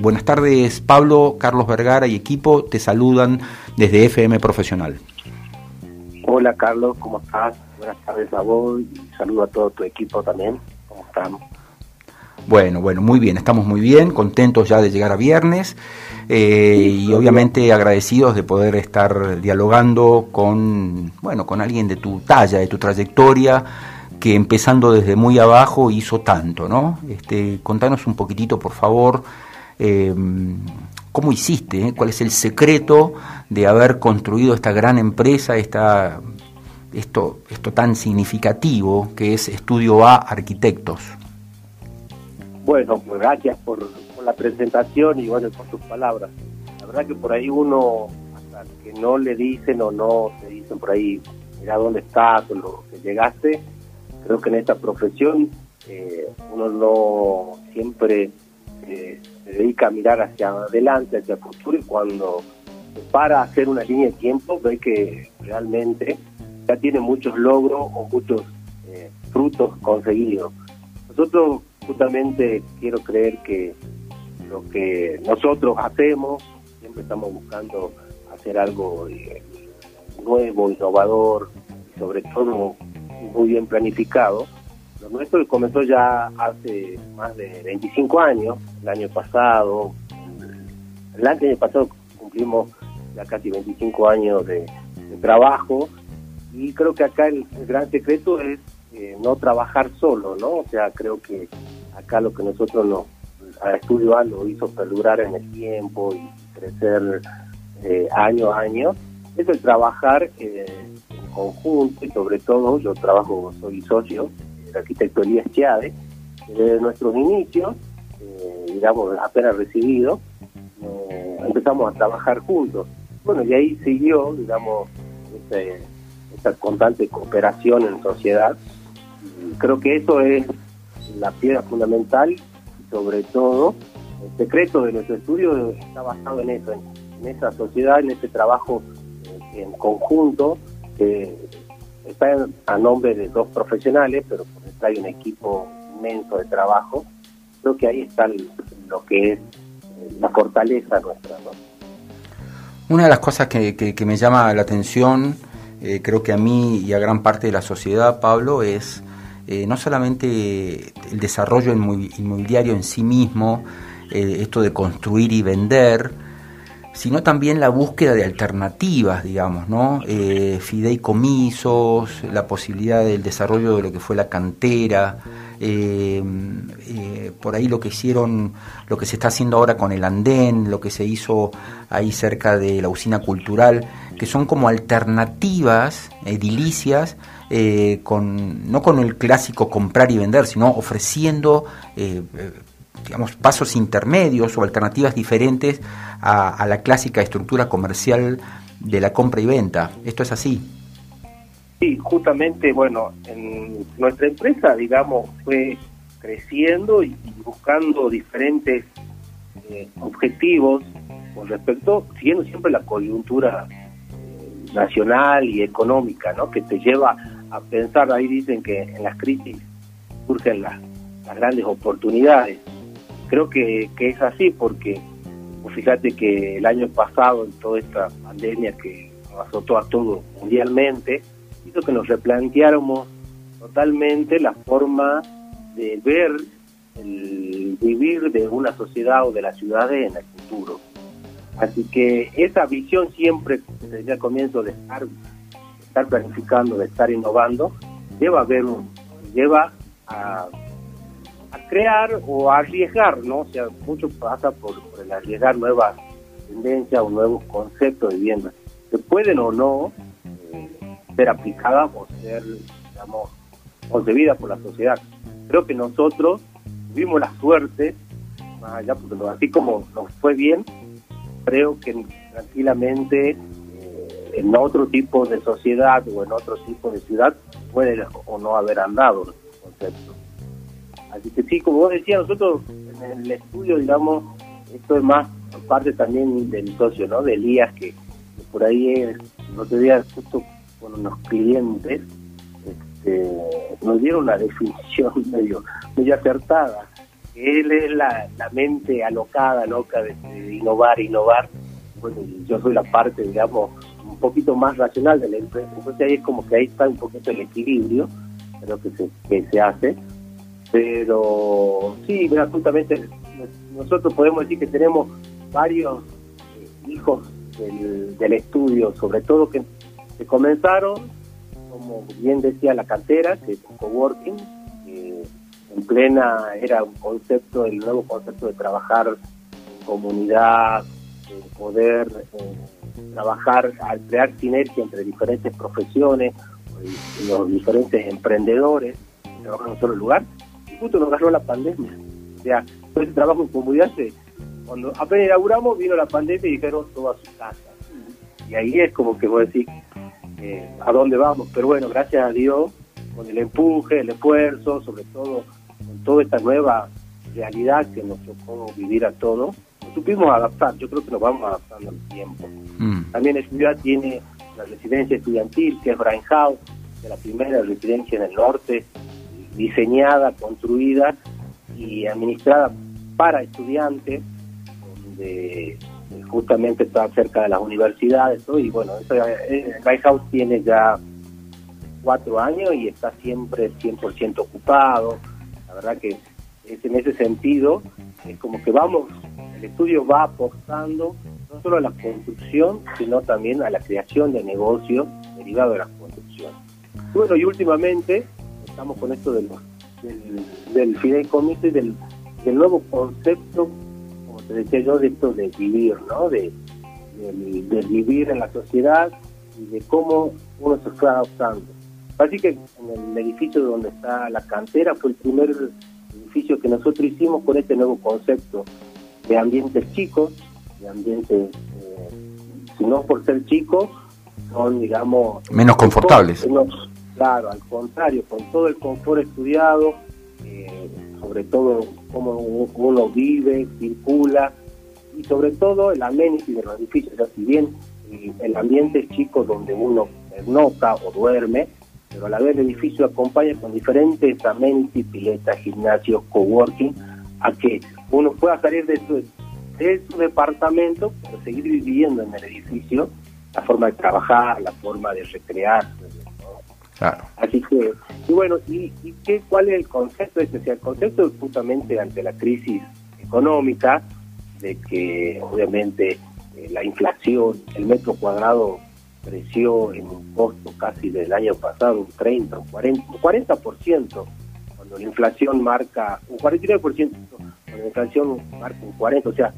Buenas tardes, Pablo, Carlos Vergara y equipo te saludan desde FM Profesional. Hola, Carlos, ¿cómo estás? Buenas tardes a vos y saludo a todo tu equipo también. ¿Cómo estamos? Bueno, bueno, muy bien, estamos muy bien, contentos ya de llegar a viernes eh, y obviamente agradecidos de poder estar dialogando con, bueno, con alguien de tu talla, de tu trayectoria, que empezando desde muy abajo hizo tanto, ¿no? Este, contanos un poquitito, por favor, eh, cómo hiciste, cuál es el secreto de haber construido esta gran empresa, esta, esto, esto tan significativo que es Estudio A Arquitectos. Bueno, pues gracias por, la presentación y bueno, por tus palabras. La verdad que por ahí uno, hasta que no le dicen o no te dicen por ahí, mira dónde estás o lo que llegaste, creo que en esta profesión eh, uno no siempre eh, se dedica a mirar hacia adelante, hacia el futuro y cuando para a hacer una línea de tiempo ve que realmente ya tiene muchos logros o muchos eh, frutos conseguidos. Nosotros justamente quiero creer que lo que nosotros hacemos, siempre estamos buscando hacer algo eh, nuevo, innovador sobre todo muy bien planificado. Lo nuestro comenzó ya hace más de 25 años, el año pasado, el año pasado cumplimos ya casi 25 años de, trabajo y creo que acá el, gran secreto es eh, no trabajar solo, ¿no? O sea, creo que acá lo que nosotros nos, a Estudio A lo hizo perdurar en el tiempo y crecer eh, año a año, es el trabajar eh, en conjunto y sobre todo yo trabajo, soy socio del arquitecto Elías Chiade, desde nuestros inicios, eh, digamos apenas recibido, empezamos a trabajar juntos. Bueno, y ahí siguió, digamos, este, esta constante cooperación en sociedad. Y creo que eso es la piedra fundamental y sobre todo el secreto de nuestro estudio está basado en eso, en, esa sociedad, en ese trabajo eh, en conjunto que está a nombre de dos profesionales, pero hay un equipo inmenso de trabajo. Creo que ahí está lo que es eh, la fortaleza nuestra. Una de las cosas que, que, me llama la atención, eh, creo que a mí y a gran parte de la sociedad, Pablo, es eh, no solamente el desarrollo inmobiliario en sí mismo, esto de construir y vender, sino también la búsqueda de alternativas, digamos, ¿no? Eh, fideicomisos, la posibilidad del desarrollo de lo que fue la cantera, por ahí lo que hicieron, lo que se está haciendo ahora con el andén, lo que se hizo ahí cerca de la usina cultural, que son como alternativas edilicias eh, con, no con el clásico comprar y vender, sino ofreciendo eh, eh, digamos, pasos intermedios o alternativas diferentes a, la clásica estructura comercial de la compra y venta. ¿Esto es así? Sí, justamente, bueno, en nuestra empresa, digamos, fue creciendo y buscando diferentes objetivos con respecto, siguiendo siempre la coyuntura nacional y económica, ¿no? Que te lleva a pensar, ahí dicen que en las crisis surgen las, grandes oportunidades. Creo que, es así porque pues fíjate que el año pasado, en toda esta pandemia que nos azotó a todos mundialmente, hizo que nos replanteáramos totalmente la forma de ver el vivir de una sociedad o de las ciudades en el futuro. Así que esa visión siempre, desde el comienzo de estar estar planificando, de estar innovando, lleva a ver lleva a, crear o a arriesgar, ¿no? O sea, mucho pasa por, el arriesgar nuevas tendencias o nuevos conceptos de vivienda que pueden o no eh, ser aplicadas o ser, digamos, concebidas por la sociedad. Creo que nosotros tuvimos la suerte, más allá, porque así como nos fue bien, creo que tranquilamente en otro tipo de sociedad o en otro tipo de ciudad puede o no haber andado el concepto. Así que sí, como vos decías, nosotros en el estudio, digamos, esto es más parte también del socio, ¿no? De Elías, que, por ahí el otro día justo con unos clientes este, nos dieron una definición medio muy acertada, él es la, mente alocada, loca de, innovar, innovar. Bueno, yo soy la parte, digamos, un poquito más racional de la empresa. Entonces ahí es como que ahí está un poquito el equilibrio, creo que se, que se hace. Pero sí, justamente nosotros podemos decir que tenemos varios eh, hijos del, estudio, sobre todo que, que comenzaron, como bien decía la cantera, que es coworking, en plena, era un concepto, el nuevo concepto de trabajar en comunidad, de poder eh, trabajar, al crear sinergia entre diferentes profesiones, los diferentes emprendedores en un solo lugar, justo nos agarró la pandemia. O sea, todo ese trabajo en comunidad, se, cuando apenas inauguramos, vino la pandemia y dijeron todo a su casa. Y ahí es como que voy a decir, eh, ¿a dónde vamos? Pero bueno, gracias a Dios, con el empuje, el esfuerzo, sobre todo con toda esta nueva realidad que nos tocó vivir a todos, nos supimos adaptar. Yo creo que nos vamos adaptando al tiempo. Mm. También la ciudad tiene la residencia estudiantil, que es Brain House, de la primera residencia en el norte, diseñada, construida y administrada para estudiantes, donde justamente está cerca de las universidades. Y bueno, eh, Brain House tiene ya cuatro años y está siempre 100% ocupado la verdad que es en ese sentido, es como que vamos, el estudio va apostando no solo a la construcción, sino también a la creación de negocios derivados de la construcción. Bueno, y últimamente estamos con esto del, del fideicomiso y del, del nuevo concepto, como te decía yo, de esto de vivir, ¿no? De, de, vivir en la sociedad y de cómo uno se fue adaptando. Así que en el edificio donde está la cantera fue el primer edificio que nosotros hicimos con este nuevo concepto de ambientes chicos, de ambientes, eh, si no por ser chicos, son, digamos... Menos confortables. Claro, al contrario, con todo el confort estudiado, eh, sobre todo cómo uno vive, circula, y sobre todo el amenity de los edificios. Sea, si bien el ambiente es chico donde uno nota o duerme, pero a la vez el edificio acompaña con diferentes amenities, piletas, gimnasios, coworking, a que uno pueda salir de su, de su departamento, pero seguir viviendo en el edificio, la forma de trabajar, la forma de recrearse. Así que, y bueno, ¿y, qué, cuál es el concepto? Este? el concepto es justamente ante la crisis económica, de que obviamente eh, la inflación, el metro cuadrado creció en un costo casi del año pasado un 30, un 40, un 40%, cuando la inflación marca un 49%, cuando la inflación marca un 40%, o sea,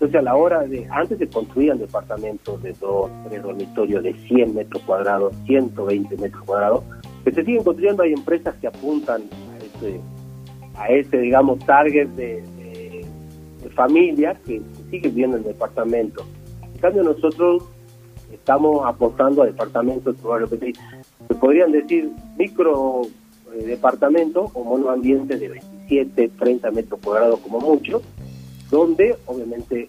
entonces a la hora de, antes se construían departamentos de dos, tres dormitorios de 100 metros cuadrados, 120 metros cuadrados, que se siguen construyendo, hay empresas que apuntan a ese, a ese digamos, target de, de, familias que siguen viviendo en departamentos. En cambio nosotros estamos apostando a departamentos, que se podrían decir micro eh, departamentos o monoambientes de 27, 30 metros cuadrados como mucho, donde obviamente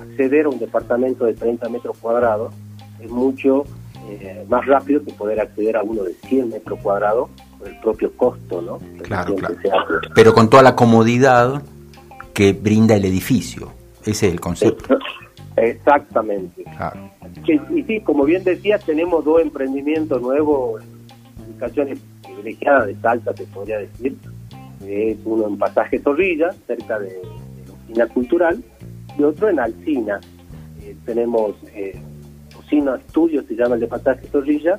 acceder a un departamento de 30 metros cuadrados es mucho eh, más rápido que poder acceder a uno de 100 metros cuadrados por el propio costo, ¿no? Claro, claro. Pero con toda la comodidad que brinda el edificio. Ese es el concepto. Exactamente. y sí, como bien decía, tenemos dos emprendimientos nuevos, ubicaciones privilegiadas de Salta, te podría decir. Es uno en Pasaje Zorrilla, cerca de, la Oficina Cultural, y otro en Alcina. Eh, tenemos eh, Oficina Estudio, se llama el de Pasaje Zorrilla,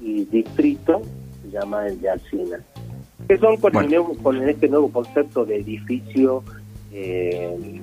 y Distrito, se llama el de Alcina. Que son con, con este nuevo concepto de edificio. Eh,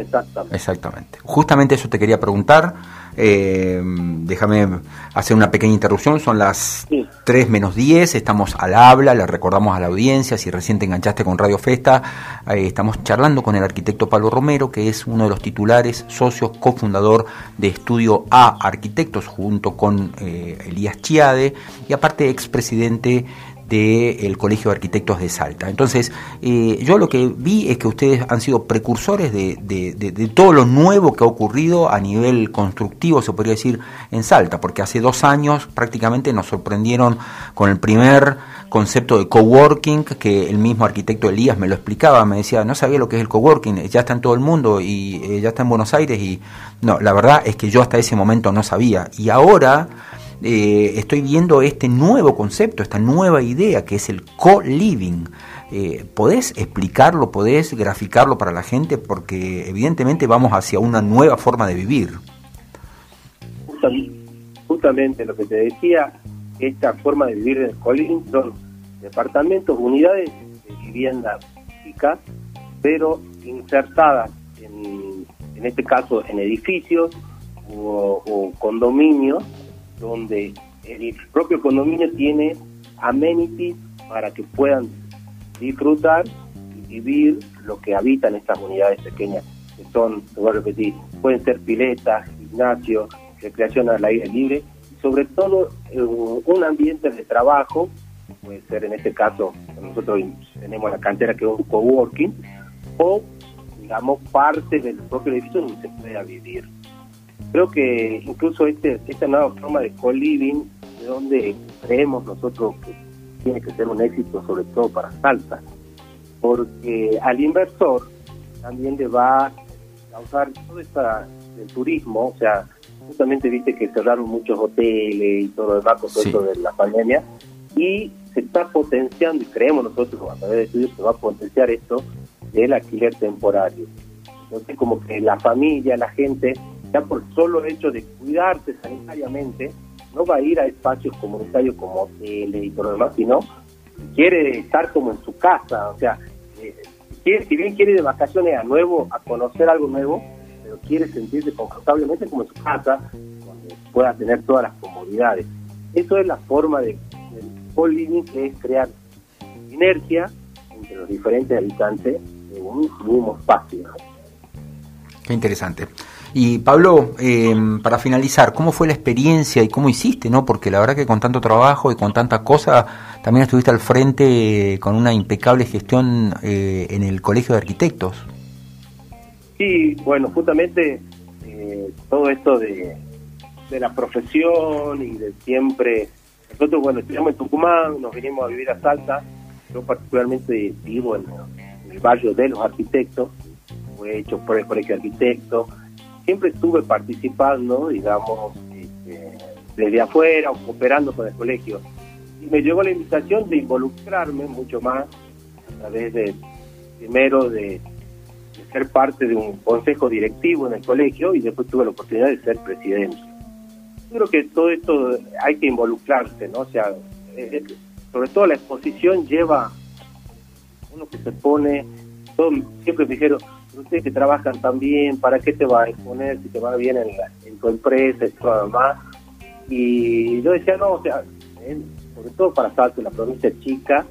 exactamente. Exactamente. Justamente eso te quería preguntar. Eh, déjame hacer una pequeña interrupción. Son las 3 menos 10. Estamos al habla. Le recordamos a la audiencia. Si recién te enganchaste con Radio Festa, eh, estamos charlando con el arquitecto Pablo Romero, que es uno de los titulares, socios, cofundador de Estudio A Arquitectos, junto con eh, Elías Chiade y aparte expresidente del Colegio de Arquitectos de Salta. Entonces, eh, yo lo que vi es que ustedes han sido precursores de, de, todo lo nuevo que ha ocurrido a nivel constructivo, se podría decir, en Salta, porque hace dos años prácticamente nos sorprendieron con el primer concepto de coworking que el mismo arquitecto Elías me lo explicaba, me decía, no sabía lo que es el coworking, ya está en todo el mundo y eh, ya está en Buenos Aires y no, la verdad es que yo hasta ese momento no sabía y ahora eh, estoy viendo este nuevo concepto, esta nueva idea que es el co-living. Eh, ¿Podés explicarlo, podés graficarlo para la gente? Porque evidentemente vamos hacia una nueva forma de vivir. Justamente lo que te decía, esta forma de vivir en el co-living son departamentos, unidades de vivienda física, pero insertadas en, en este caso en edificios o condominios donde el propio condominio tiene amenities para que puedan disfrutar y vivir lo que habitan estas unidades pequeñas, que son, te voy a repetir, pueden ser piletas, gimnasio, recreación al aire libre, sobre todo eh, un ambiente de trabajo, puede ser en este caso, nosotros tenemos la cantera que es un coworking, o digamos parte del propio edificio donde se pueda vivir creo que incluso este, esta nueva forma de co-living, de donde creemos nosotros que tiene que ser un éxito, sobre todo para Salta, porque al inversor también le va a causar todo esta del turismo, o sea, justamente viste que cerraron muchos hoteles y todo lo demás con todo esto de la pandemia, y se está potenciando, y creemos nosotros a través de estudios se va a potenciar esto del alquiler temporario. Entonces, como que la familia, la gente ya por solo hecho de cuidarse sanitariamente, no va a ir a espacios comunitarios como hoteles y todo lo demás, sino quiere estar como en su casa, o sea, eh, si bien quiere ir de vacaciones a nuevo, a conocer algo nuevo, pero quiere sentirse confortablemente como en su casa, donde pueda tener todas las comodidades. Eso es la forma de, del que es crear sinergia entre los diferentes habitantes en un mismo espacio. Qué interesante. Y Pablo, eh, para finalizar, ¿cómo fue la experiencia y cómo hiciste? no Porque la verdad que con tanto trabajo y con tanta cosa, también estuviste al frente con una impecable gestión eh, en el Colegio de Arquitectos. Sí, bueno, justamente eh, todo esto de, de la profesión y de siempre... Nosotros, bueno, estudiamos en Tucumán, nos vinimos a vivir a Salta, yo particularmente vivo en, en el barrio de los arquitectos, fue hecho por el Colegio de Arquitectos, siempre estuve participando, digamos, este, desde afuera o cooperando con el colegio. Y me llegó la invitación de involucrarme mucho más a través de, primero, de, ser parte de un consejo directivo en el colegio y después tuve la oportunidad de ser presidente. Yo creo que todo esto hay que involucrarse, ¿no? O sea, eh, sobre todo la exposición lleva uno que se pone, todo, siempre me dijeron, ustedes que trabajan también, ¿para qué te va a exponer si te va bien en, en tu empresa y todo demás? Y yo decía, no, o sea, sobre todo para Salto, la provincia chica,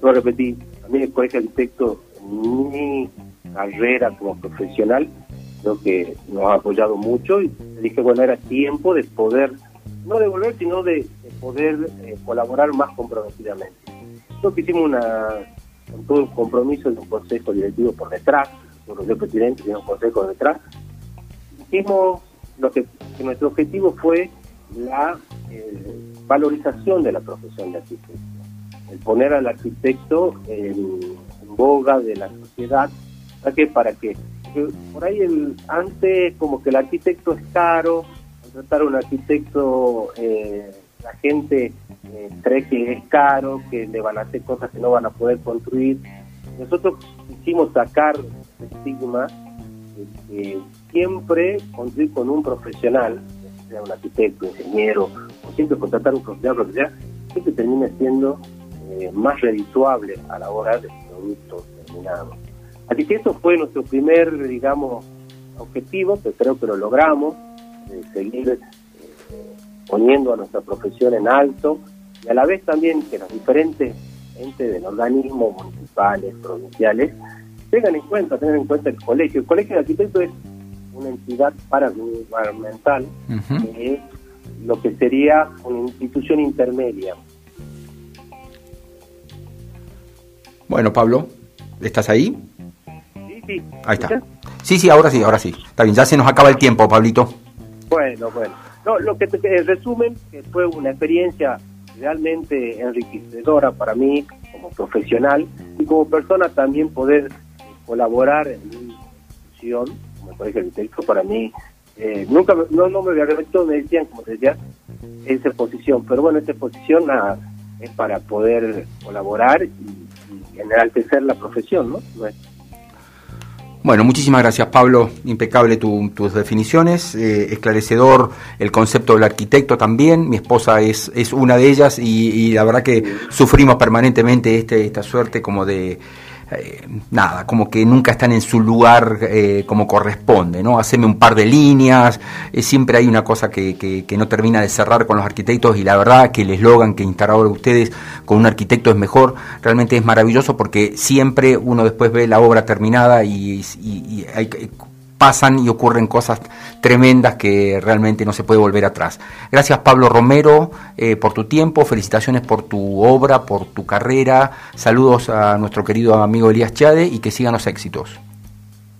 como repetir, también el colegio de arquitectos, mi carrera como profesional, creo que nos ha apoyado mucho y dije, bueno, era tiempo de poder, no devolver, sino de, poder eh, colaborar más comprometidamente. Creo que hicimos una, todo el compromiso de un consejo directivo por detrás, por los presidente y un consejo detrás, hicimos lo que, nuestro objetivo fue la eh, valorización de la profesión de arquitecto, el poner al arquitecto en, boga de la sociedad, ¿para qué? Para que por ahí el, antes como que el arquitecto es caro, contratar a un arquitecto, eh, la gente eh, cree que es caro, que le van a hacer cosas que no van a poder construir. Nosotros quisimos sacar estigma que siempre construir con un profesional, sea un arquitecto, ingeniero, o siempre contratar un profesional, profesional siempre termina siendo eh, más redituable a la hora del producto terminado. Así que eso fue nuestro primer, digamos, objetivo, que creo que lo logramos, de seguir eh, poniendo a nuestra profesión en alto y a la vez también que los diferentes entes del organismo, municipales, provinciales, tengan en cuenta, tengan en cuenta el colegio. El colegio de arquitectos es una entidad paragubernamental, que es lo que sería una institución intermedia. Bueno, Pablo, ¿estás ahí? Sí, sí. Ahí está. Sí, sí, ahora sí, ahora sí. Está bien, ya se nos acaba el tiempo, Pablito. Bueno, bueno. No, lo que te resumen, que fue una experiencia realmente enriquecedora para mí como profesional y como persona también poder colaborar en una institución como el Colegio Arquitecto para mí eh, nunca no, no me había arrepentido, me decían como decía esa posición pero bueno esta posición es para poder colaborar y, enaltecer la profesión ¿no? bueno, muchísimas gracias Pablo, impecable tu, tus definiciones, eh, esclarecedor el concepto del arquitecto también, mi esposa es, es una de ellas y, y la verdad que sufrimos permanentemente este, esta suerte como de eh, nada, como que nunca están en su lugar eh, como corresponde, ¿no? Haceme un par de líneas, eh, siempre hay una cosa que, que, no termina de cerrar con los arquitectos y la verdad que el eslogan que instalaron ustedes con un arquitecto es mejor, realmente es maravilloso porque siempre uno después ve la obra terminada y, y, y hay pasan y ocurren cosas tremendas que realmente no se puede volver atrás. Gracias Pablo Romero eh, por tu tiempo, felicitaciones por tu obra, por tu carrera, saludos a nuestro querido amigo Elías Chade y que sigan los éxitos.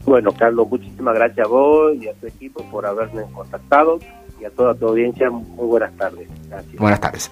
Bueno, Carlos, muchísimas gracias a vos y a tu equipo por haberme contactado y a toda tu audiencia, muy buenas tardes. Gracias. Buenas tardes.